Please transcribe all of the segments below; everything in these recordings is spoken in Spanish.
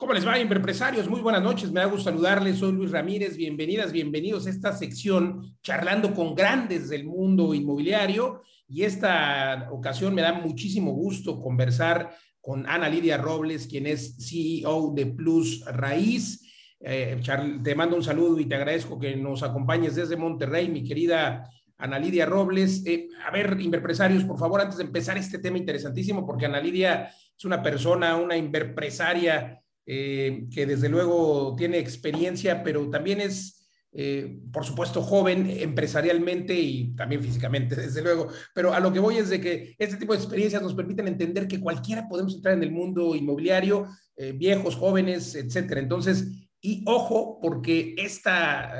¿Cómo les va, empresarios? Muy buenas noches, me da gusto saludarles. Soy Luis Ramírez. Bienvenidas, bienvenidos a esta sección charlando con grandes del mundo inmobiliario. Y esta ocasión me da muchísimo gusto conversar con Ana Lidia Robles, quien es CEO de Plus Raíz. Eh, te mando un saludo y te agradezco que nos acompañes desde Monterrey, mi querida Ana Lidia Robles. Eh, a ver, empresarios, por favor, antes de empezar este tema interesantísimo, porque Ana Lidia es una persona, una empresaria eh, que desde luego tiene experiencia, pero también es, eh, por supuesto, joven empresarialmente y también físicamente, desde luego. Pero a lo que voy es de que este tipo de experiencias nos permiten entender que cualquiera podemos entrar en el mundo inmobiliario, eh, viejos, jóvenes, etcétera. Entonces, y ojo, porque esta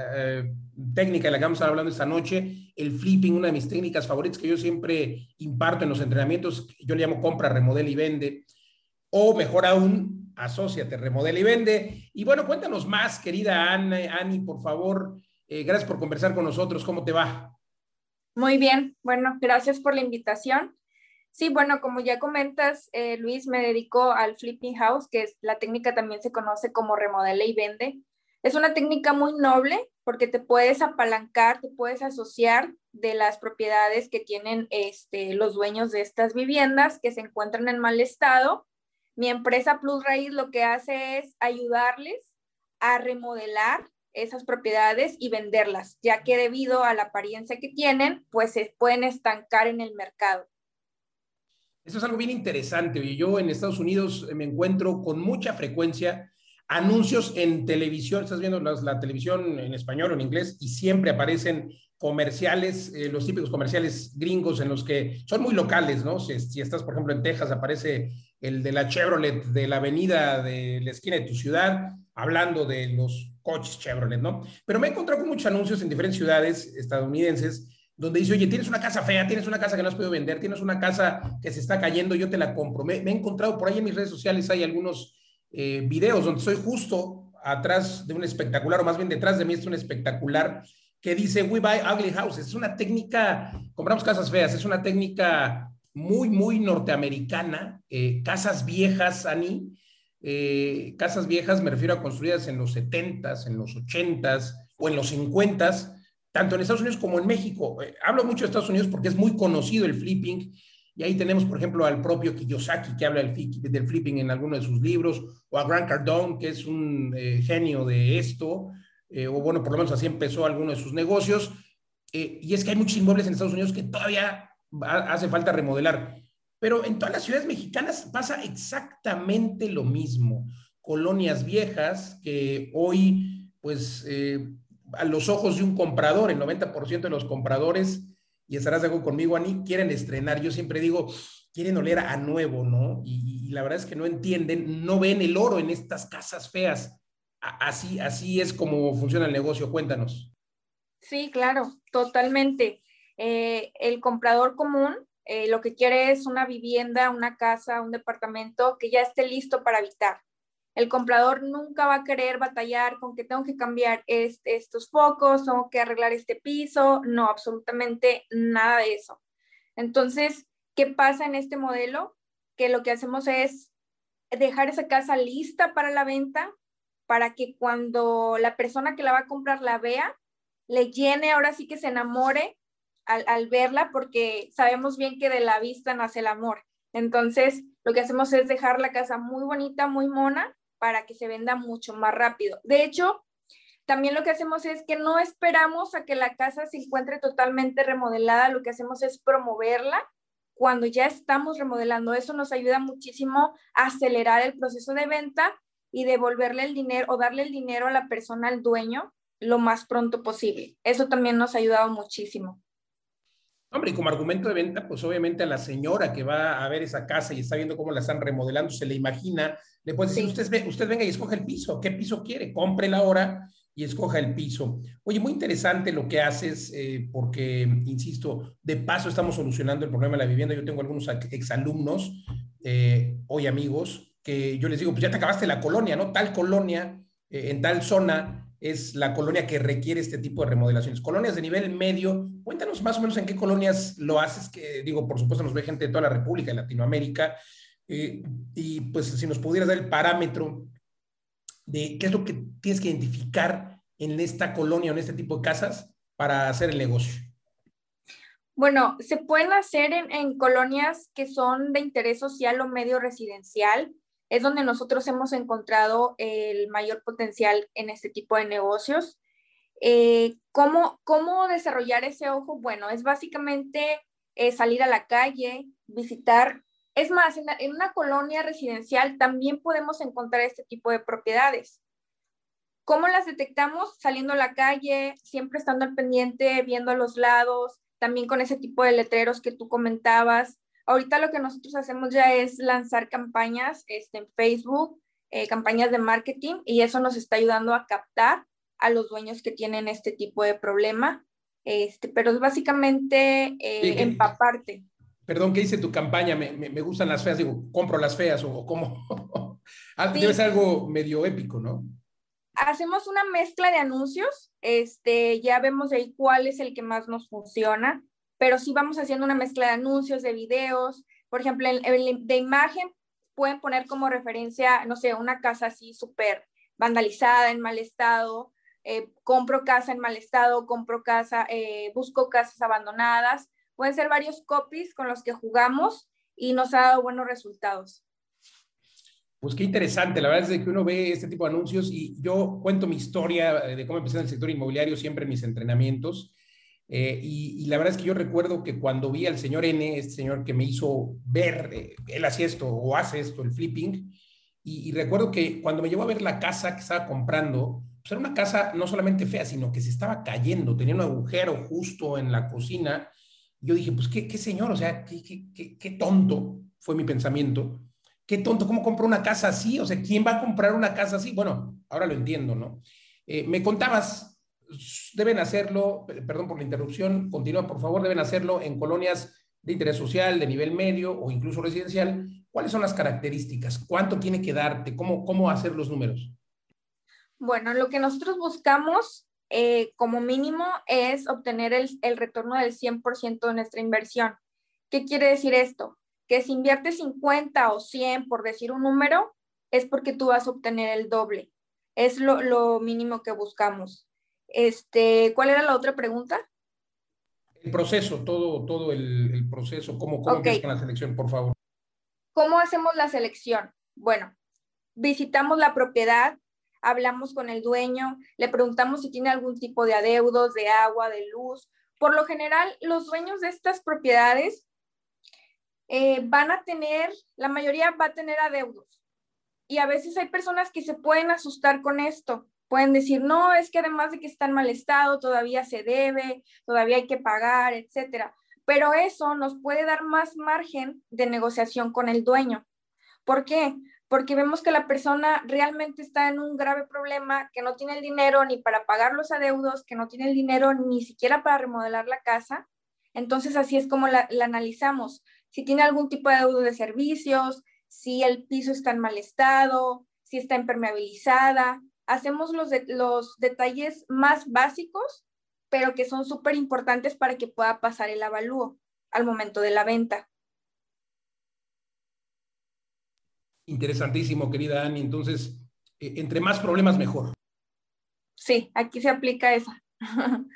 técnica de la que vamos a estar hablando esta noche, el flipping, una de mis técnicas favoritas que yo siempre imparto en los entrenamientos, yo le llamo compra, remodela y vende, o mejor aún, asóciate, remodela y vende. Y bueno, cuéntanos más, querida Ana, Ani, por favor. Eh, gracias por conversar con nosotros. ¿Cómo te va? Muy bien, bueno, gracias por la invitación. Sí, bueno, como ya comentas, eh, Luis, me dedico al flipping house, que es la técnica también se conoce como remodela y vende. Es una técnica muy noble porque te puedes apalancar, te puedes asociar de las propiedades que tienen este, los dueños de estas viviendas que se encuentran en mal estado mi empresa Plus Raíz lo que hace es ayudarles a remodelar esas propiedades y venderlas, ya que debido a la apariencia que tienen, pues se pueden estancar en el mercado. Eso es algo bien interesante. Yo en Estados Unidos me encuentro con mucha frecuencia anuncios en televisión, estás viendo la, televisión en español o en inglés y siempre aparecen comerciales, eh, los típicos comerciales gringos en los que son muy locales, ¿no? Si, si, estás, por ejemplo, en Texas, aparece el de la Chevrolet de la avenida de la esquina de tu ciudad, hablando de los coches Chevrolet, ¿no? Pero me he encontrado con muchos anuncios en diferentes ciudades estadounidenses donde dice, oye, tienes una casa fea, tienes una casa que no has podido vender, tienes una casa que se está cayendo, yo te la compro. Me, he encontrado por ahí en mis redes sociales, hay algunos eh, videos donde estoy justo atrás de un espectacular, o más bien detrás de mí es un espectacular que dice, we buy ugly houses. Es una técnica, compramos casas feas, es una técnica muy, muy norteamericana, eh, casas viejas, Ani, eh, casas viejas me refiero a construidas en los 70s, en los 80s o en los 50s, tanto en Estados Unidos como en México. Eh, hablo mucho de Estados Unidos porque es muy conocido el flipping y ahí tenemos, por ejemplo, al propio Kiyosaki que habla del, del flipping en alguno de sus libros, o a Grant Cardone, que es un genio de esto, o bueno, por lo menos así empezó alguno de sus negocios. y es que hay muchos inmuebles en Estados Unidos que todavía hace falta remodelar. Pero en todas las ciudades mexicanas pasa exactamente lo mismo. Colonias viejas que hoy, pues, eh, a los ojos de un comprador, el 90% de los compradores, y estarás de acuerdo conmigo, Ani, quieren estrenar. Yo siempre digo, quieren oler a nuevo, ¿no? Y, y, la verdad es que no entienden, no ven el oro en estas casas feas. Así, así es como funciona el negocio. Cuéntanos. Sí, claro, totalmente. Eh, el comprador común eh, lo que quiere es una vivienda, una casa, un departamento que ya esté listo para habitar. El comprador nunca va a querer batallar con que tengo que cambiar estos focos, tengo que arreglar este piso, no, absolutamente nada de eso. Entonces, ¿qué pasa en este modelo? Que lo que hacemos es dejar esa casa lista para la venta, para que cuando la persona que la va a comprar la vea, le llene, ahora sí que se enamore al, verla porque sabemos bien que de la vista nace el amor. Entonces, lo que hacemos es dejar la casa muy bonita, muy mona, para que se venda mucho más rápido. De hecho, también lo que hacemos es que no esperamos a que la casa se encuentre totalmente remodelada, lo que hacemos es promoverla cuando ya estamos remodelando. Eso nos ayuda muchísimo a acelerar el proceso de venta y devolverle el dinero o darle el dinero a la persona, al dueño, lo más pronto posible. Eso también nos ha ayudado muchísimo. Hombre, y como argumento de venta, pues obviamente a la señora que va a ver esa casa y está viendo cómo la están remodelando, se le imagina, le puedes decir, usted, usted venga y escoja el piso, ¿qué piso quiere? Compre la hora y escoja el piso. Oye, muy interesante lo que haces, eh, porque, insisto, de paso estamos solucionando el problema de la vivienda. Yo tengo algunos exalumnos, eh, hoy amigos, que yo les digo, pues ya te acabaste la colonia, ¿no? Tal colonia, eh, en tal zona, es la colonia que requiere este tipo de remodelaciones. Colonias de nivel medio, cuéntanos más o menos en qué colonias lo haces, que digo, por supuesto nos ve gente de toda la República, de Latinoamérica, eh, y pues si nos pudieras dar el parámetro de qué es lo que tienes que identificar en esta colonia o en este tipo de casas para hacer el negocio. Bueno, se pueden hacer en, en, colonias que son de interés social o medio residencial. Es donde nosotros hemos encontrado el mayor potencial en este tipo de negocios. Eh, ¿cómo, ¿Cómo desarrollar ese ojo? Bueno, es básicamente eh, salir a la calle, visitar. Es más, en, en una colonia residencial también podemos encontrar este tipo de propiedades. ¿Cómo las detectamos? Saliendo a la calle, siempre estando al pendiente, viendo a los lados, también con ese tipo de letreros que tú comentabas. Ahorita lo que nosotros hacemos ya es lanzar campañas este, en Facebook, eh, campañas de marketing, y eso nos está ayudando a captar a los dueños que tienen este tipo de problema. Este, pero es básicamente eh, empaparte. Perdón, ¿qué dice tu campaña? Me, me, gustan las feas, digo, compro las feas o, cómo. Ah, debe ser algo medio épico, ¿no? Hacemos una mezcla de anuncios, este, ya vemos ahí cuál es el que más nos funciona, pero sí vamos haciendo una mezcla de anuncios, de videos, por ejemplo, de imagen pueden poner como referencia, no sé, una casa así súper vandalizada, en mal estado, eh, compro casa en mal estado, compro casa, eh, busco casas abandonadas. Pueden ser varios copies con los que jugamos y nos ha dado buenos resultados. Pues qué interesante, la verdad es que uno ve este tipo de anuncios y yo cuento mi historia de cómo empecé en el sector inmobiliario siempre en mis entrenamientos. Eh, y, la verdad es que yo recuerdo que cuando vi al señor N, este señor que me hizo ver, él hacía esto o hace esto, el flipping, y, y, recuerdo que cuando me llevó a ver la casa que estaba comprando, pues, era una casa no solamente fea, sino que se estaba cayendo, tenía un agujero justo en la cocina. Yo dije, pues qué, qué señor, o sea, qué, qué, qué, tonto fue mi pensamiento. Qué tonto, ¿cómo compró una casa así? O sea, ¿quién va a comprar una casa así? Bueno, ahora lo entiendo, ¿no? Eh, me contabas, deben hacerlo, perdón por la interrupción, continúa por favor, deben hacerlo en colonias de interés social, de nivel medio o incluso residencial. ¿Cuáles son las características? ¿Cuánto tiene que darte? ¿Cómo, cómo hacer los números? Bueno, lo que nosotros buscamos eh, como mínimo es obtener el, el retorno del 100% de nuestra inversión. ¿Qué quiere decir esto? Que si inviertes 50 o 100, por decir un número, es porque tú vas a obtener el doble. Es lo, lo mínimo que buscamos. Este, ¿Cuál era la otra pregunta? El proceso, todo, todo el, el proceso, ¿cómo, cómo okay. la selección, por favor? ¿Cómo hacemos la selección? Bueno, visitamos la propiedad, hablamos con el dueño, le preguntamos si tiene algún tipo de adeudos de agua, de luz. Por lo general, los dueños de estas propiedades eh, van a tener, la mayoría va a tener adeudos. Y a veces hay personas que se pueden asustar con esto. Pueden decir, no, es que además de que está en mal estado, todavía se debe, todavía hay que pagar, etcétera. Pero eso nos puede dar más margen de negociación con el dueño. ¿Por qué? porque vemos que la persona realmente está en un grave problema, que no tiene el dinero ni para pagar los adeudos, que no tiene el dinero ni siquiera para remodelar la casa. Entonces así es como la, analizamos. Si tiene algún tipo de adeudo de servicios, si el piso está en mal estado, si está impermeabilizada. Hacemos los, de, los detalles más básicos, pero que son súper importantes para que pueda pasar el avalúo al momento de la venta. Interesantísimo, querida Ani. Entonces, eh, entre más problemas, mejor. Sí, aquí se aplica esa.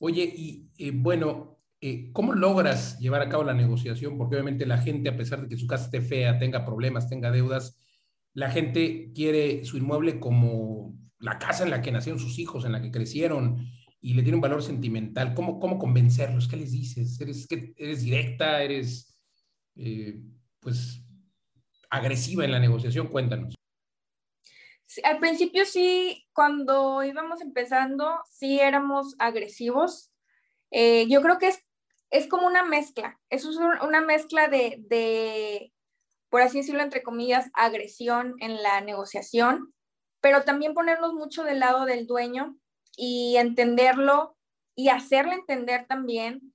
Oye, y eh, bueno, eh, ¿cómo logras llevar a cabo la negociación? Porque obviamente la gente, a pesar de que su casa esté fea, tenga problemas, tenga deudas, la gente quiere su inmueble como la casa en la que nacieron sus hijos, en la que crecieron, y le tiene un valor sentimental. ¿Cómo, cómo convencerlos? ¿Qué les dices? ¿Eres, directa? ¿Eres, pues, agresiva en la negociación? Cuéntanos. Al principio sí, cuando íbamos empezando, sí éramos agresivos. Eh, yo creo que es, es como una mezcla, es una mezcla de, de, por así decirlo, entre comillas, agresión en la negociación, pero también ponernos mucho del lado del dueño y entenderlo y hacerle entender también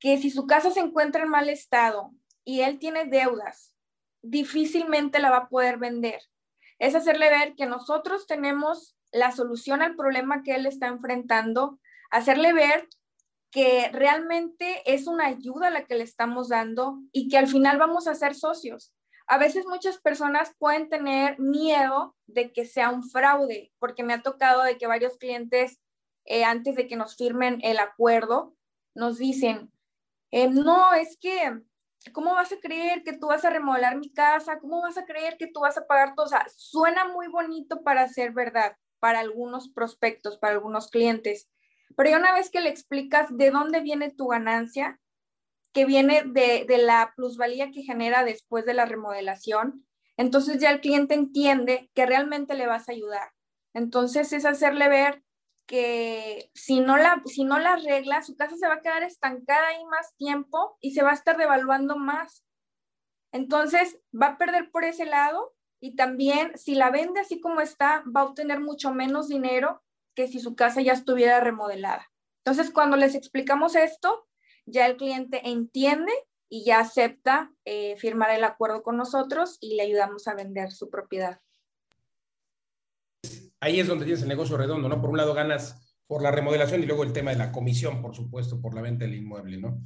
que si su casa se encuentra en mal estado y él tiene deudas difícilmente la va a poder vender. Es hacerle ver que nosotros tenemos la solución al problema que él está enfrentando, hacerle ver que realmente es una ayuda la que le estamos dando y que al final vamos a ser socios. A veces muchas personas pueden tener miedo de que sea un fraude, porque me ha tocado de que varios clientes, eh, antes de que nos firmen el acuerdo, nos dicen, eh, no, es que, ¿cómo vas a creer que tú vas a remodelar mi casa? ¿Cómo vas a creer que tú vas a pagar todo? O sea, suena muy bonito para ser verdad, para algunos prospectos, para algunos clientes. Pero una vez que le explicas de dónde viene tu ganancia, que viene de, de la plusvalía que genera después de la remodelación, entonces ya el cliente entiende que realmente le vas a ayudar. Entonces es hacerle ver que si no la, si no la arregla, su casa se va a quedar estancada ahí más tiempo y se va a estar devaluando más. Entonces va a perder por ese lado y también si la vende así como está, va a obtener mucho menos dinero que si su casa ya estuviera remodelada. Entonces cuando les explicamos esto, ya el cliente entiende y ya acepta eh, firmar el acuerdo con nosotros y le ayudamos a vender su propiedad ahí es donde tienes el negocio redondo, ¿no? Por un lado ganas por la remodelación y luego el tema de la comisión, por supuesto, por la venta del inmueble, ¿no?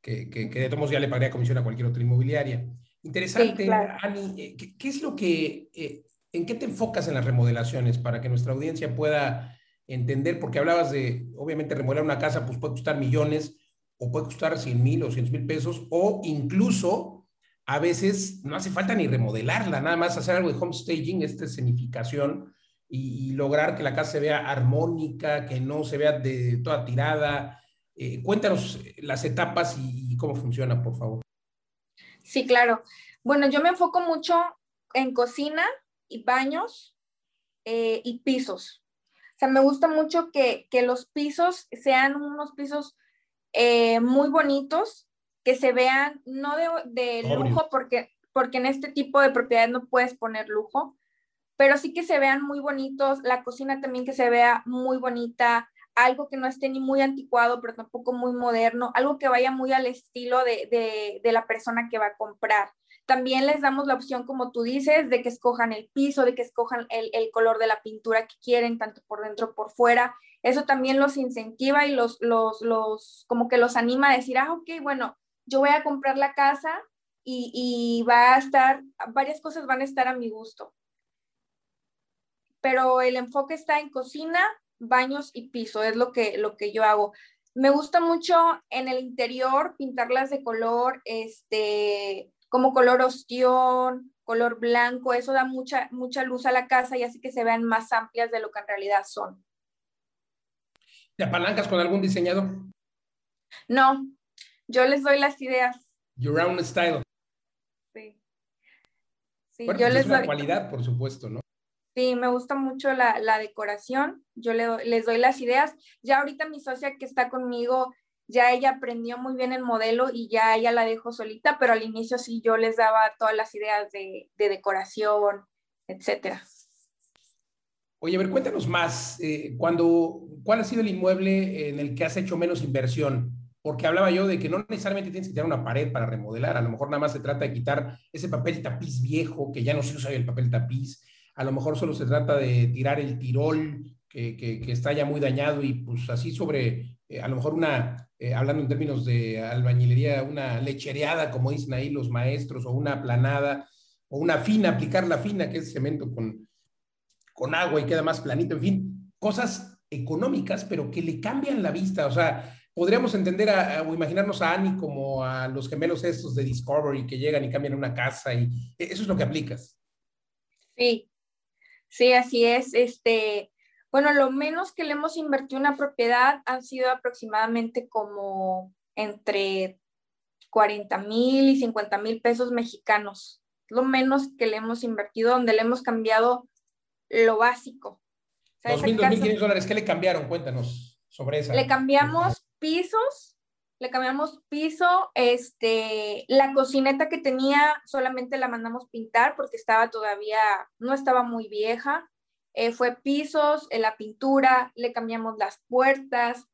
Que, que, de todos modos ya le pagaría comisión a cualquier otra inmobiliaria. Interesante, Ani, eh, ¿qué, es lo que, eh, en qué te enfocas en las remodelaciones para que nuestra audiencia pueda entender? Porque hablabas de, obviamente, remodelar una casa, pues puede costar millones o puede costar 100 mil o 100 mil pesos o incluso a veces no hace falta ni remodelarla, nada más hacer algo de home staging, esta escenificación, y, lograr que la casa se vea armónica, que no se vea de toda tirada. Eh, cuéntanos las etapas y, cómo funciona, por favor. Sí, claro. Bueno, yo me enfoco mucho en cocina y baños eh, y pisos. O sea, me gusta mucho que, que los pisos sean unos pisos eh, muy bonitos, que se vean no de, de lujo, porque, porque en este tipo de propiedades no puedes poner lujo, pero sí que se vean muy bonitos, la cocina también que se vea muy bonita, algo que no esté ni muy anticuado, pero tampoco muy moderno, algo que vaya muy al estilo de, la persona que va a comprar. También les damos la opción, como tú dices, de que escojan el piso, de que escojan el, color de la pintura que quieren, tanto por dentro como por fuera. Eso también los incentiva y los, los, los, como que los anima a decir, ah, ok, bueno, yo voy a comprar la casa y, y va a estar, varias cosas van a estar a mi gusto pero el enfoque está en cocina, baños y piso, es lo que, lo que yo hago. Me gusta mucho en el interior pintarlas de color, este, como color ostión, color blanco, eso da mucha, mucha luz a la casa y hace que se vean más amplias de lo que en realidad son. ¿Te apalancas con algún diseñador? No, yo les doy las ideas. Your own style. Sí. Sí, yo pues les es una cualidad, por supuesto, ¿no? Sí, me gusta mucho la, decoración. Yo les doy las ideas. Ya ahorita mi socia que está conmigo, ya ella aprendió muy bien el modelo y ya ella la dejó solita, pero al inicio sí yo les daba todas las ideas de, decoración, etcétera. Oye, a ver, cuéntanos más. Eh, ¿Cuál ha sido el inmueble en el que has hecho menos inversión? Porque hablaba yo de que no necesariamente tienes que tirar una pared para remodelar. A lo mejor nada más se trata de quitar ese papel tapiz viejo que ya no se usa el papel tapiz a lo mejor solo se trata de tirar el tirol que, que, está ya muy dañado y pues así sobre, eh, a lo mejor una, eh, hablando en términos de albañilería, una lechereada, como dicen ahí los maestros, o una planada, o una fina, aplicar la fina, que es cemento con, con agua y queda más planito, en fin, cosas económicas, pero que le cambian la vista, o sea, podríamos entender o imaginarnos a Annie como a los gemelos estos de Discovery que llegan y cambian una casa y e, eso es lo que aplicas. Sí, Sí, así es. Este, bueno, lo menos que le hemos invertido en una propiedad han sido aproximadamente como entre 40 mil y 50 mil pesos mexicanos. Lo menos que le hemos invertido, donde le hemos cambiado lo básico. Dos mil, dólares, ¿qué le cambiaron? Cuéntanos sobre eso. Le cambiamos pisos, le cambiamos piso, este, la cocineta que tenía solamente la mandamos pintar porque estaba todavía, no estaba muy vieja. Eh, fue pisos, en la pintura, le cambiamos las puertas,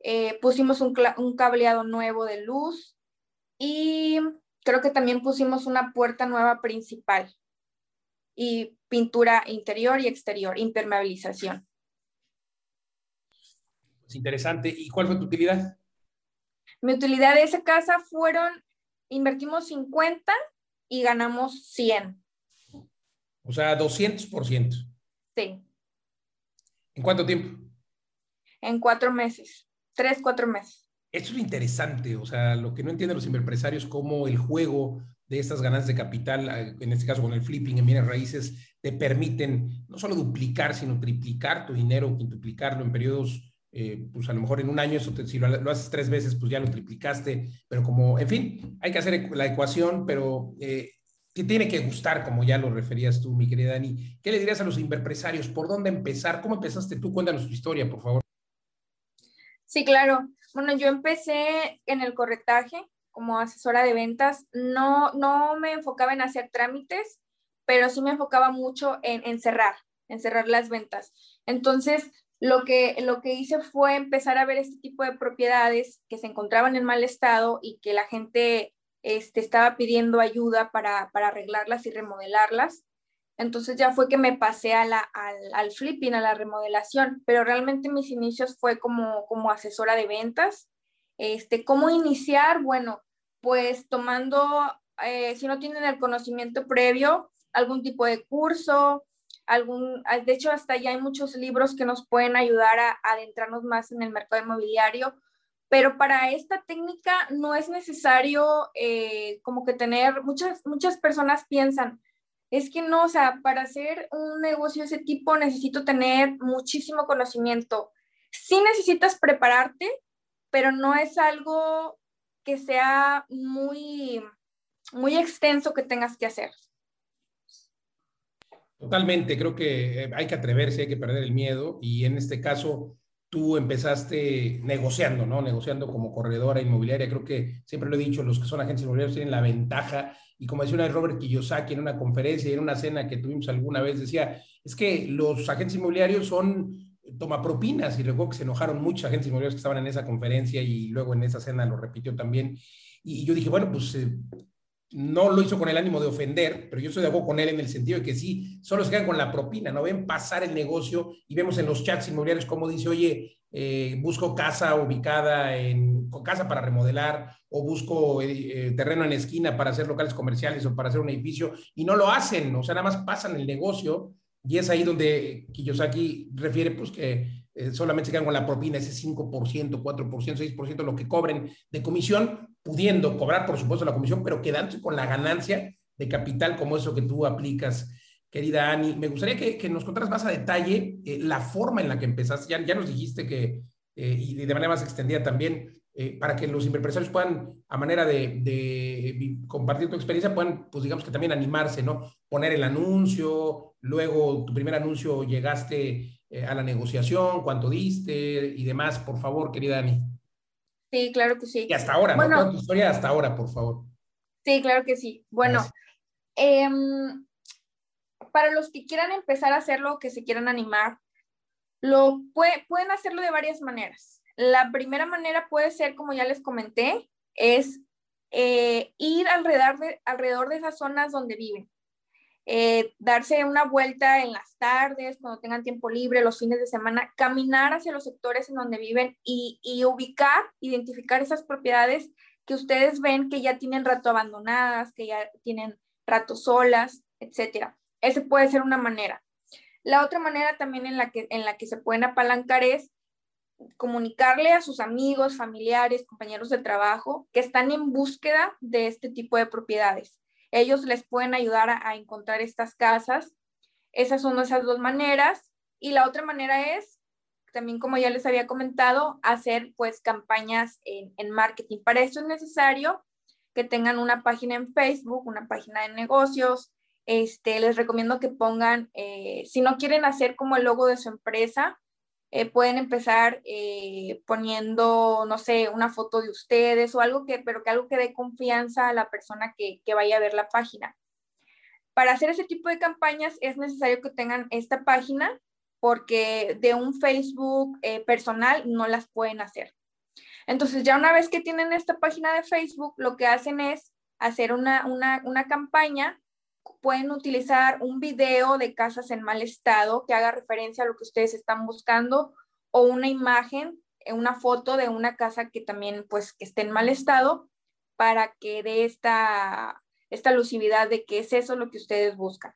eh, pusimos un, un cableado nuevo de luz y creo que también pusimos una puerta nueva principal y pintura interior y exterior, impermeabilización. Es interesante. ¿Y cuál fue tu utilidad? Mi utilidad de esa casa fueron, invertimos 50 y ganamos 100. O sea, 200%. Sí. ¿En cuánto tiempo? En cuatro meses, tres, cuatro meses. Esto es interesante, o sea, lo que no entienden los empresarios, cómo el juego de estas ganancias de capital, eh, en este caso con el flipping en bienes raíces, te permiten no solo duplicar, sino triplicar tu dinero, quintuplicarlo en periodos, eh, pues a lo mejor en un año, eso si lo, haces tres veces, pues ya lo triplicaste, pero como, en fin, hay que hacer la ecuación, pero eh, te tiene que gustar, como ya lo referías tú, mi querida Dani. ¿Qué le dirías a los empresarios? ¿Por dónde empezar? ¿Cómo empezaste tú? Cuéntanos tu historia, por favor. Sí, claro. Bueno, yo empecé en el corretaje como asesora de ventas. No, no me enfocaba en hacer trámites, pero sí me enfocaba mucho en, cerrar, en cerrar las ventas. Entonces, lo que, lo que hice fue empezar a ver este tipo de propiedades que se encontraban en mal estado y que la gente este, estaba pidiendo ayuda para, para arreglarlas y remodelarlas. Entonces ya fue que me pasé a la, al, al, flipping, a la remodelación, pero realmente mis inicios fue como, como asesora de ventas. Este, ¿Cómo iniciar? Bueno, pues tomando, eh, si no tienen el conocimiento previo, algún tipo de curso, algún, de hecho hasta ya hay muchos libros que nos pueden ayudar a, adentrarnos más en el mercado inmobiliario, pero para esta técnica no es necesario eh, como que tener, muchas, muchas personas piensan, es que no, o sea, para hacer un negocio de ese tipo necesito tener muchísimo conocimiento. Sí necesitas prepararte, pero no es algo que sea muy, muy extenso que tengas que hacer. Totalmente, creo que eh, hay que atreverse, hay que perder el miedo y en este caso tú empezaste negociando, ¿no? Negociando como corredora inmobiliaria. Creo que siempre lo he dicho, los que son agentes inmobiliarios tienen la ventaja y como decía una vez Robert Kiyosaki en una conferencia y en una cena que tuvimos alguna vez, decía, es que los agentes inmobiliarios son toma propinas y luego que se enojaron muchos agentes inmobiliarios que estaban en esa conferencia y luego en esa cena lo repitió también. Y yo dije, bueno, pues eh, no lo hizo con el ánimo de ofender, pero yo estoy de acuerdo con él en el sentido de que sí, solo se quedan con la propina, ¿no? Ven pasar el negocio y vemos en los chats inmobiliarios como dice, oye, eh, busco casa ubicada en, casa para remodelar o busco eh, terreno en esquina para hacer locales comerciales o para hacer un edificio y no lo hacen, o sea, nada más pasan el negocio y es ahí donde Kiyosaki refiere pues que eh, solamente se quedan con la propina, ese 5%, 4%, 6% lo que cobren de comisión, pudiendo cobrar por supuesto la comisión, pero quedándose con la ganancia de capital como eso que tú aplicas, querida Ani. Me gustaría que, nos contaras más a detalle eh, la forma en la que empezaste. Ya, ya nos dijiste que, eh, y de manera más extendida también, para que los empresarios puedan, a manera de, de, compartir tu experiencia, puedan, pues digamos que también animarse, ¿no? Poner el anuncio, luego tu primer anuncio llegaste eh, a la negociación, cuánto diste y demás, por favor, querida Dani. Sí, claro que sí. Y hasta ahora, bueno, ¿no? Tu historia hasta ahora, por favor. Sí, claro que sí. Bueno, em, para los que quieran empezar a hacerlo, que se quieran animar, lo pueden hacerlo de varias maneras. La primera manera puede ser, como ya les comenté, es eh, ir alrededor de, alrededor de esas zonas donde viven. Eh, darse una vuelta en las tardes, cuando tengan tiempo libre, los fines de semana, caminar hacia los sectores en donde viven y, ubicar, identificar esas propiedades que ustedes ven que ya tienen rato abandonadas, que ya tienen rato solas, etcétera. Esa puede ser una manera. La otra manera también en la que, en la que se pueden apalancar es comunicarle a sus amigos, familiares, compañeros de trabajo que están en búsqueda de este tipo de propiedades ellos les pueden ayudar a, encontrar estas casas. Esas son esas dos maneras. Y la otra manera es, también como ya les había comentado, hacer pues campañas en, marketing. Para eso es necesario que tengan una página en Facebook, una página de negocios. Este, les recomiendo que pongan, eh, si no quieren hacer como el logo de su empresa, eh, pueden empezar eh, poniendo, no sé, una foto de ustedes o algo que, pero que algo que dé confianza a la persona que, vaya a ver la página. Para hacer ese tipo de campañas es necesario que tengan esta página porque de un Facebook eh, personal no las pueden hacer. Entonces, ya una vez que tienen esta página de Facebook, lo que hacen es hacer una, una, una campaña pueden utilizar un video de casas en mal estado que haga referencia a lo que ustedes están buscando o una imagen, eh, una foto de una casa que también pues esté en mal estado para que dé esta, esta de que es eso lo que ustedes buscan.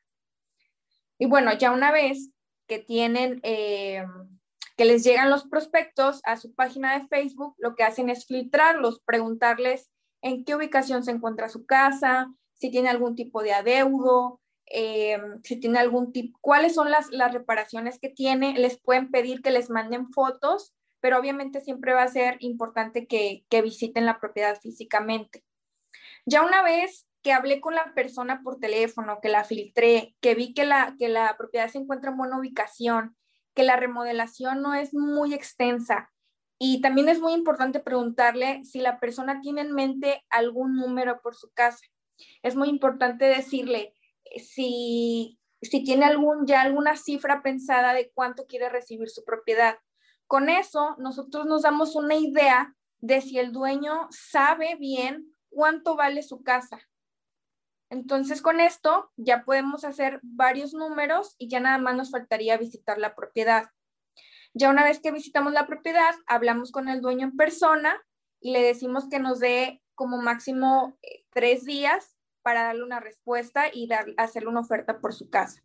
Y bueno, ya una vez que tienen, eh, que les llegan los prospectos a su página de Facebook, lo que hacen es filtrarlos, preguntarles en qué ubicación se encuentra su casa, si tiene algún tipo de adeudo, eh, si tiene algún tipo, cuáles son las, las reparaciones que tiene, les pueden pedir que les manden fotos, pero obviamente siempre va a ser importante que, que visiten la propiedad físicamente. Ya una vez que hablé con la persona por teléfono, que la filtré, que vi que la, que la propiedad se encuentra en buena ubicación, que la remodelación no es muy extensa. Y también es muy importante preguntarle si la persona tiene en mente algún número por su casa. Es muy importante decirle eh, si, si tiene algún, ya alguna cifra pensada de cuánto quiere recibir su propiedad. Con eso, nosotros nos damos una idea de si el dueño sabe bien cuánto vale su casa. Entonces, con esto ya podemos hacer varios números y ya nada más nos faltaría visitar la propiedad. Ya una vez que visitamos la propiedad, hablamos con el dueño en persona y le decimos que nos dé como máximo eh, tres días para darle una respuesta y dar, hacerle una oferta por su casa.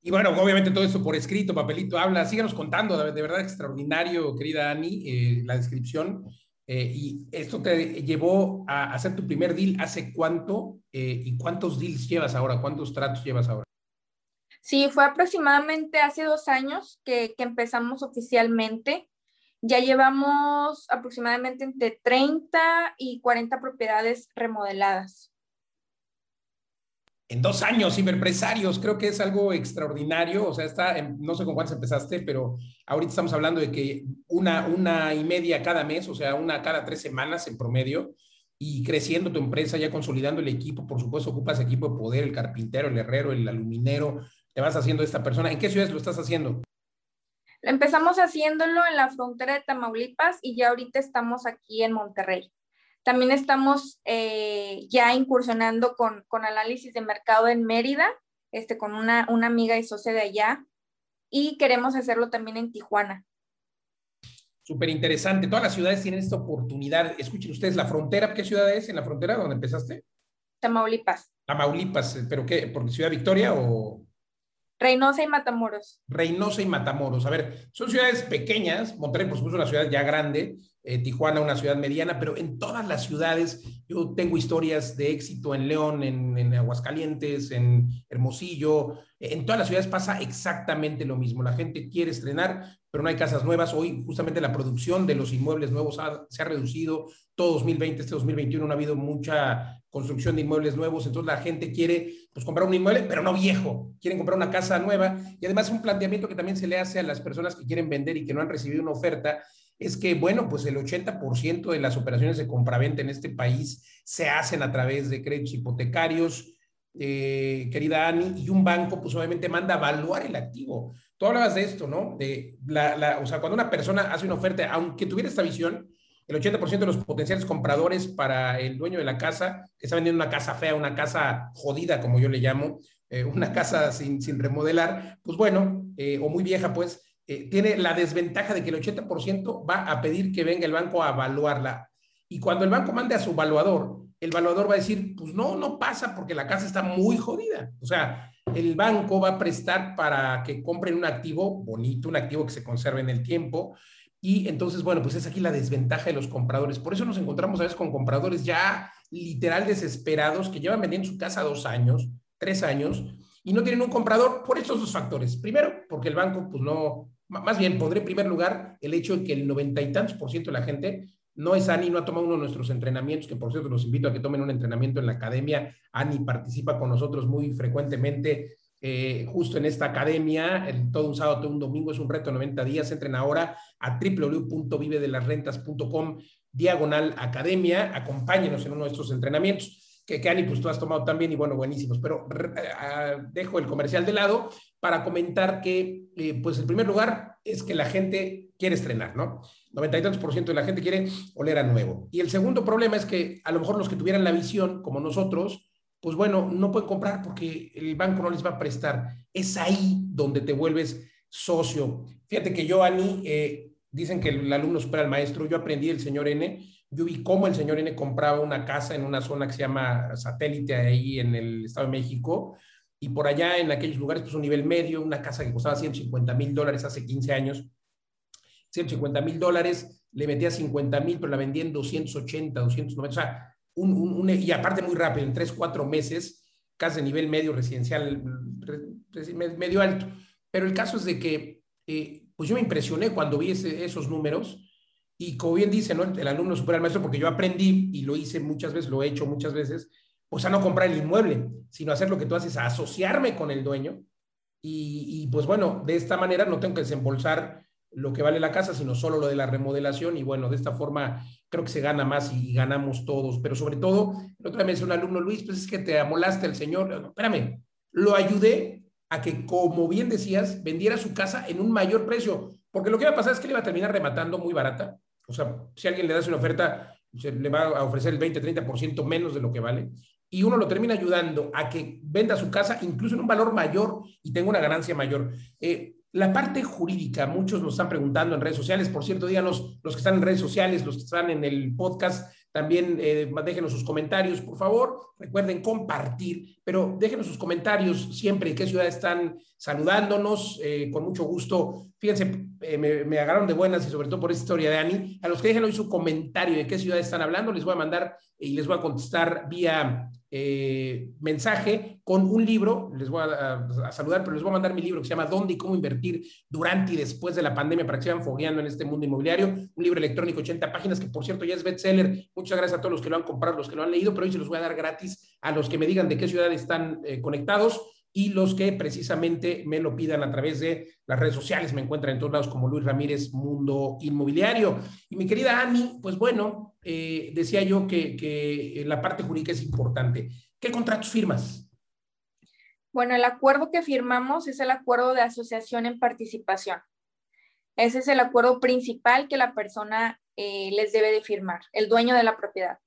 Y bueno, obviamente todo esto por escrito, papelito, habla, síganos contando, de verdad extraordinario, querida Ani, eh, la descripción. Eh, y esto te llevó a hacer tu primer deal hace cuánto eh, y cuántos deals llevas ahora, cuántos tratos llevas ahora. Sí, fue aproximadamente hace dos años que, que empezamos oficialmente. Ya llevamos aproximadamente entre 30 y 40 propiedades remodeladas en dos años, ciberempresarios, creo que es algo extraordinario. O sea, está, no sé con cuántos empezaste, pero ahorita estamos hablando de que una, una y media cada mes, o sea, una cada tres semanas en promedio, y creciendo tu empresa, ya consolidando el equipo, por supuesto, ocupas equipo de poder, el carpintero, el herrero, el aluminero, te vas haciendo esta persona. ¿En qué ciudades lo estás haciendo? Empezamos haciéndolo en la frontera de Tamaulipas y ya ahorita estamos aquí en Monterrey. También estamos eh, ya incursionando con, con, análisis de mercado en Mérida, este, con una, una amiga y socia de allá, y queremos hacerlo también en Tijuana. Súper interesante. Todas las ciudades tienen esta oportunidad. Escuchen ustedes, la frontera, ¿qué ciudad es en la frontera donde empezaste? Tamaulipas. Tamaulipas, ¿pero qué? ¿Por Ciudad Victoria o...? Reynosa y Matamoros. Reynosa y Matamoros. A ver, son ciudades pequeñas. Monterrey, por supuesto, es una ciudad ya grande, eh, Tijuana una ciudad mediana, pero en todas las ciudades yo tengo historias de éxito en León, en, Aguascalientes, en Hermosillo, en todas las ciudades pasa exactamente lo mismo. La gente quiere estrenar, pero no hay casas nuevas. Hoy justamente la producción de los inmuebles nuevos se ha reducido. Todo 2020, este 2021 no ha habido mucha construcción de inmuebles nuevos, entonces la gente quiere pues comprar un inmueble, pero no viejo, quieren comprar una casa nueva y además un planteamiento que también se le hace a las personas que quieren vender y que no han recibido una oferta es que, bueno, pues el 80% de las operaciones de compraventa en este país se hacen a través de créditos hipotecarios, eh, querida Ani, y un banco, pues obviamente manda a evaluar el activo. Tú hablabas de esto, ¿no? De la, o sea, cuando una persona hace una oferta, aunque tuviera esta visión, el 80% de los potenciales compradores para el dueño de la casa, que está vendiendo una casa fea, una casa jodida, como yo le llamo, eh, una casa sin, sin remodelar, pues bueno, eh, o muy vieja, pues, eh, tiene la desventaja de que el 80% va a pedir que venga el banco a evaluarla. Y cuando el banco mande a su evaluador, el evaluador va a decir, pues no, no pasa porque la casa está muy jodida. O sea, el banco va a prestar para que compren un activo bonito, un activo que se conserve en el tiempo. Y entonces, bueno, pues es aquí la desventaja de los compradores. Por eso nos encontramos a veces con compradores ya literal desesperados que llevan vendiendo su casa dos años, tres años, y no tienen un comprador por estos dos factores. Primero, porque el banco pues no, más bien pondré en primer lugar el hecho de que el noventa y tantos por ciento de la gente no es Ani, no ha tomado uno de nuestros entrenamientos, que por cierto los invito a que tomen un entrenamiento en la academia. Ani participa con nosotros muy frecuentemente eh, justo en esta academia, el, todo un sábado, todo un domingo, es un reto de 90 días. Entren ahora a www.vivedelasrentas.com diagonal academia. Acompáñenos en uno de estos entrenamientos que, que Ani, pues tú has tomado también y bueno, buenísimos. Pero eh, dejo el comercial de lado para comentar que, eh, pues, el primer lugar es que la gente quiere estrenar, ¿no? 90 y tantos por ciento de la gente quiere oler a nuevo. Y el segundo problema es que a lo mejor los que tuvieran la visión, como nosotros, pues bueno, no pueden comprar porque el banco no les va a prestar. Es ahí donde te vuelves socio. Fíjate que yo, Ani, eh, dicen que el alumno supera al maestro. Yo aprendí el señor N yo vi cómo el señor N compraba una casa en una zona que se llama satélite ahí en el Estado de México, y por allá en aquellos lugares, pues un nivel medio, una casa que costaba 150 mil dólares hace 15 años, 150 mil dólares, le metía 50 mil, pero la vendía en 280, 290, o sea, un, un, y aparte muy rápido, en 3, 4 meses, casa de nivel medio residencial, medio alto. Pero el caso es de que, eh, pues yo me impresioné cuando vi esos números, y como bien dice, ¿no? el alumno supera al maestro, porque yo aprendí y lo hice muchas veces, lo he hecho muchas veces, pues a no comprar el inmueble, sino hacer lo que tú haces, asociarme con el dueño. Y, y, pues bueno, de esta manera no tengo que desembolsar lo que vale la casa, sino solo lo de la remodelación. Y bueno, de esta forma creo que se gana más y ganamos todos. Pero sobre todo, otra vez me decía un alumno, Luis, pues es que te amolaste al señor. espérame, lo ayudé a que, como bien decías, vendiera su casa en un mayor precio. Porque lo que iba a pasar es que le iba a terminar rematando muy barata o sea, si alguien le da una oferta, le va a ofrecer el 20, 30% menos de lo que vale. Y uno lo termina ayudando a que venda su casa incluso en un valor mayor y tenga una ganancia mayor. Eh, la parte jurídica, muchos nos están preguntando en redes sociales. Por cierto, díganos los que están en redes sociales, los que están en el podcast, también eh, déjenos sus comentarios, por favor. Recuerden compartir, pero déjenos sus comentarios siempre. ¿Qué ciudad están saludándonos? Eh, con mucho gusto. Fíjense, eh, me, me, agarraron de buenas y sobre todo por esta historia de Ani. A los que dejen hoy su comentario de qué ciudad están hablando, les voy a mandar y les voy a contestar vía eh, mensaje con un libro, les voy a, saludar, pero les voy a mandar mi libro que se llama ¿Dónde y cómo invertir durante y después de la pandemia para que se vayan fogueando en este mundo inmobiliario? Un libro electrónico, 80 páginas, que por cierto ya es bestseller. Muchas gracias a todos los que lo han comprado, los que lo han leído, pero hoy se los voy a dar gratis a los que me digan de qué ciudad están eh, conectados y los que precisamente me lo pidan a través de las redes sociales. Me encuentran en todos lados como Luis Ramírez Mundo Inmobiliario. Y mi querida Ani, pues bueno, eh, decía yo que, que la parte jurídica es importante. ¿Qué contratos firmas? Bueno, el acuerdo que firmamos es el acuerdo de asociación en participación. Ese es el acuerdo principal que la persona eh, les debe de firmar, el dueño de la propiedad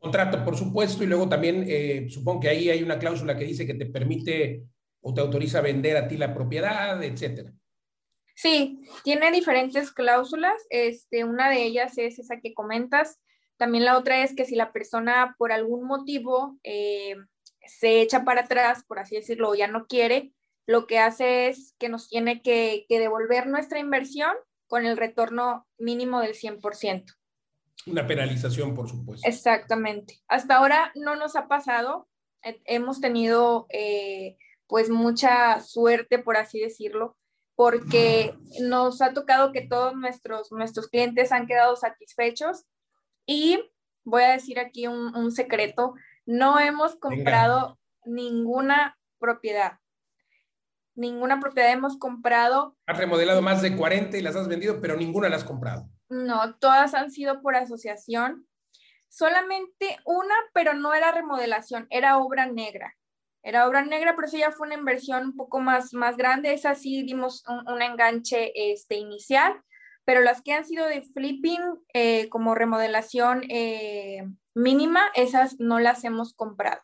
contrato, por supuesto, y luego también eh, supongo que ahí hay una cláusula que dice que te permite o te autoriza vender a ti la propiedad, etcétera. Sí, tiene diferentes cláusulas. Este, una de ellas es esa que comentas. También la otra es que si la persona por algún motivo eh, se echa para atrás, por así decirlo, o ya no quiere, lo que hace es que nos tiene que, que devolver nuestra inversión con el retorno mínimo del 100%. Una penalización, por supuesto. Exactamente. Hasta ahora no nos ha pasado. Hemos tenido eh, pues mucha suerte, por así decirlo, porque nos ha tocado que todos nuestros, nuestros clientes han quedado satisfechos y voy a decir aquí un, secreto, no hemos comprado ninguna propiedad. Ninguna propiedad hemos comprado. Has remodelado más de 40 y las has vendido, pero ninguna la has comprado. No, todas han sido por asociación. Solamente una, pero no era remodelación, era obra negra. Era obra negra, pero eso ya fue una inversión un poco más, más grande. Esa sí dimos un, enganche este, inicial, pero las que han sido de flipping eh, como remodelación eh, mínima, esas no las hemos comprado.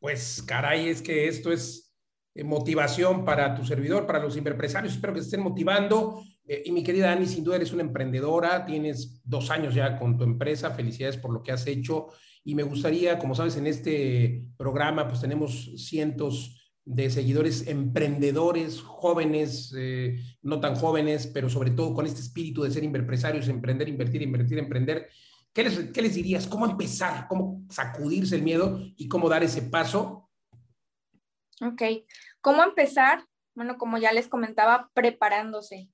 Pues caray, es que esto es eh, motivación para tu servidor, para los empresarios. Espero que se estén motivando. Eh, y mi querida Ani, sin duda eres una emprendedora, tienes dos años ya con tu empresa, felicidades por lo que has hecho. Y me gustaría, como sabes, en este programa pues tenemos cientos de seguidores emprendedores, jóvenes, eh, no tan jóvenes, pero sobre todo con este espíritu de ser empresarios, emprender, invertir, invertir, emprender. ¿Qué les, ¿Qué les dirías? ¿Cómo empezar? ¿Cómo sacudirse el miedo y cómo dar ese paso? Ok, ¿cómo empezar? Bueno, como ya les comentaba, preparándose.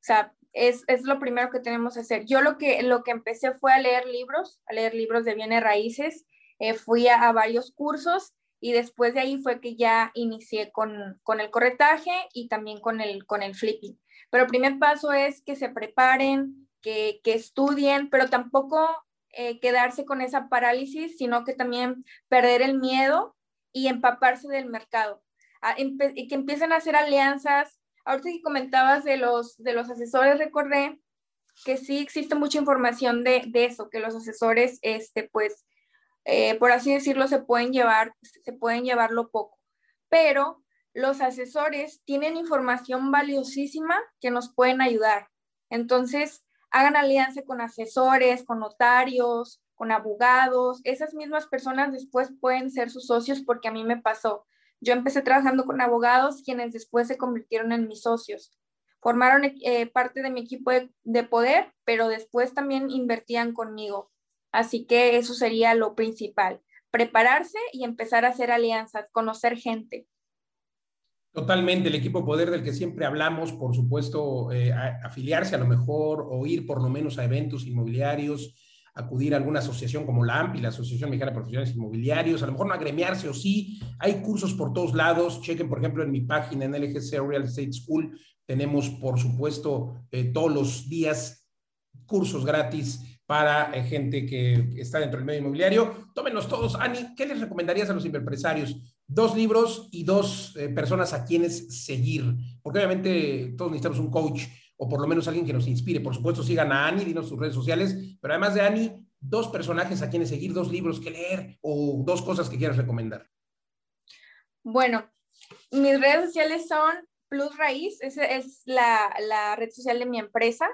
O sea, es, lo primero que tenemos que hacer. Yo lo que, lo que empecé fue a leer libros, a leer libros de bienes raíces, eh, fui a, varios cursos y después de ahí fue que ya inicié con, el corretaje y también con el, con el flipping. Pero el primer paso es que se preparen, que, estudien, pero tampoco eh, quedarse con esa parálisis, sino que también perder el miedo y empaparse del mercado. y que empiecen a hacer alianzas ahorita que comentabas de los, de los asesores, recordé que sí existe mucha información de, eso, que los asesores, este, pues, eh, por así decirlo, se pueden llevar, se pueden llevarlo poco, pero los asesores tienen información valiosísima que nos pueden ayudar. Entonces, hagan alianza con asesores, con notarios, con abogados. Esas mismas personas después pueden ser sus socios porque a mí me pasó. Yo empecé trabajando con abogados quienes después se convirtieron en mis socios. Formaron eh, parte de mi equipo de, poder, pero después también invertían conmigo. Así que eso sería lo principal, prepararse y empezar a hacer alianzas, conocer gente. Totalmente, el equipo poder del que siempre hablamos, por supuesto, eh, afiliarse a lo mejor o ir por lo menos a eventos inmobiliarios, acudir a alguna asociación como la AMPI, la Asociación Mexicana de Profesionales Inmobiliarios, a lo mejor agremiarse o sí, hay cursos por todos lados, chequen por ejemplo en mi página en LGC Real Estate School, tenemos por supuesto eh, todos los días cursos gratis para eh, gente que está dentro del medio inmobiliario. Tómenos todos. Ani, ¿qué les recomendarías a los empresarios? Dos libros y dos eh, personas a quienes seguir, porque obviamente todos necesitamos un coach o por lo menos alguien que nos inspire. Por supuesto, sigan a Ani, dinos sus redes sociales, pero además de Ani, dos personajes a quienes seguir, dos libros que leer o dos cosas que quieras recomendar. Bueno, mis redes sociales son Plus Raíz, esa es la, la red social de mi empresa,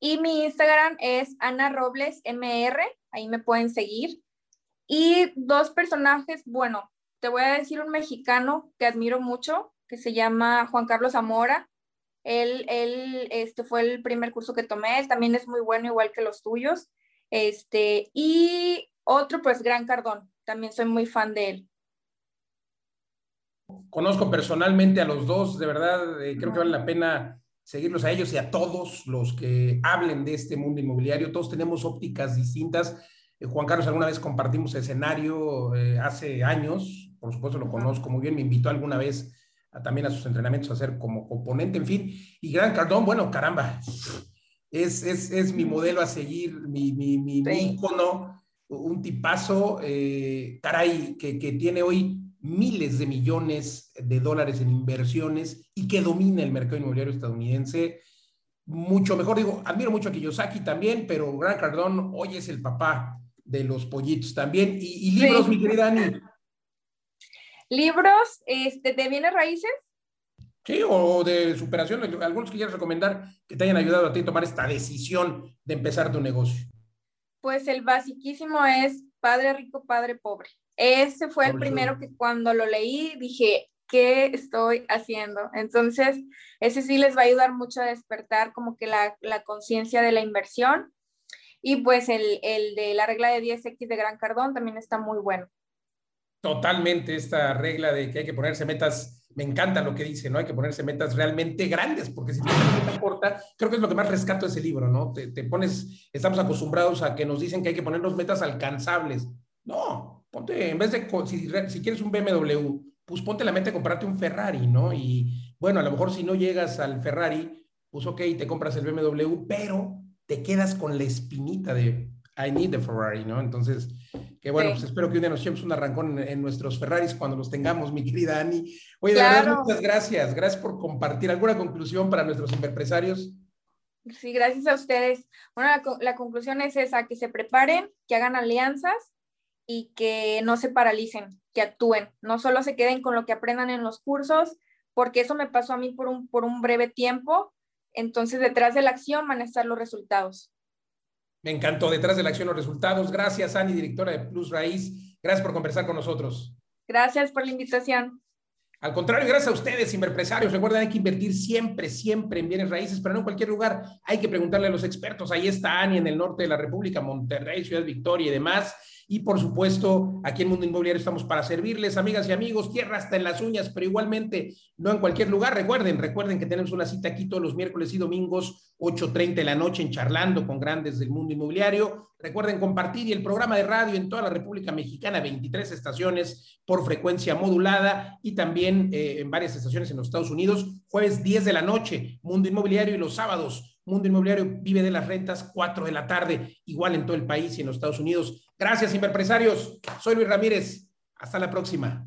y mi Instagram es Ana Robles MR, ahí me pueden seguir. Y dos personajes, bueno, te voy a decir un mexicano que admiro mucho, que se llama Juan Carlos Zamora. Él, él este fue el primer curso que tomé, él también es muy bueno, igual que los tuyos. Este, y otro, pues, Gran Cardón, también soy muy fan de él. Conozco personalmente a los dos, de verdad, eh, creo que vale la pena seguirlos a ellos y a todos los que hablen de este mundo inmobiliario. Todos tenemos ópticas distintas. Eh, Juan Carlos, alguna vez compartimos escenario eh, hace años, por supuesto lo conozco muy bien, me invitó alguna vez también a sus entrenamientos a ser como componente, en fin. Y Gran Cardón, bueno, caramba, es, es, es mi modelo a seguir, mi, mi, mi, ícono, un tipazo, eh, caray, que, que tiene hoy miles de millones de dólares en inversiones y que domina el mercado inmobiliario estadounidense. Mucho mejor, digo, admiro mucho a Kiyosaki también, pero Gran Cardón hoy es el papá de los pollitos también. Y, libros, mi querida Ani. ¿Libros este, de bienes raíces? Sí, o de superación, algunos que quieras recomendar que te hayan ayudado a ti a tomar esta decisión de empezar tu negocio. Pues el basiquísimo es Padre Rico, Padre Pobre. Ese fue el primero que cuando lo leí dije, ¿qué estoy haciendo? Entonces, ese sí les va a ayudar mucho a despertar como que la, la conciencia de la inversión. Y pues el, el de la regla de 10X de Gran Cardón también está muy bueno. Totalmente esta regla de que hay que ponerse metas, me encanta lo que dice, ¿no? Hay que ponerse metas realmente grandes, porque si tienes una meta corta, creo que es lo que más rescato de ese libro, ¿no? Te, te, pones, estamos acostumbrados a que nos dicen que hay que ponernos metas alcanzables. No, ponte, en vez de, si, si quieres un BMW, pues ponte la meta de comprarte un Ferrari, ¿no? Y bueno, a lo mejor si no llegas al Ferrari, pues ok, te compras el BMW, pero te quedas con la espinita de I need the Ferrari, ¿no? Entonces, que bueno, pues espero que un día nos echemos un arrancón en, nuestros Ferraris cuando los tengamos, mi querida Ani. Oye, de verdad, muchas gracias. Gracias por compartir. ¿Alguna conclusión para nuestros empresarios? Sí, gracias a ustedes. Bueno, la, conclusión es esa, que se preparen, que hagan alianzas y que no se paralicen, que actúen. No solo se queden con lo que aprendan en los cursos, porque eso me pasó a mí por un, por un breve tiempo. Entonces, detrás de la acción van a estar los resultados. Me encantó. Detrás de la acción, los resultados. Gracias, Ani, directora de Plus Raíz. Gracias por conversar con nosotros. Gracias por la invitación. Al contrario, gracias a ustedes, empresarios. Recuerden, hay que invertir siempre, siempre en bienes raíces, pero no en cualquier lugar. Hay que preguntarle a los expertos. Ahí está Ani en el norte de la República, Monterrey, Ciudad Victoria y demás. Y por supuesto, aquí en Mundo Inmobiliario estamos para servirles, amigas y amigos, tierra hasta en las uñas, pero igualmente no en cualquier lugar. Recuerden, recuerden que tenemos una cita aquí todos los miércoles y domingos, 8.30 de la noche en Charlando con Grandes del Mundo Inmobiliario. Recuerden compartir y el programa de radio en toda la República Mexicana, 23 estaciones por frecuencia modulada y también eh, en varias estaciones en los Estados Unidos, jueves 10 de la noche, Mundo Inmobiliario y los sábados Mundo Inmobiliario vive de las rentas, 4 de la tarde, igual en todo el país y en los Estados Unidos. Gracias, empresarios. Soy Luis Ramírez. Hasta la próxima.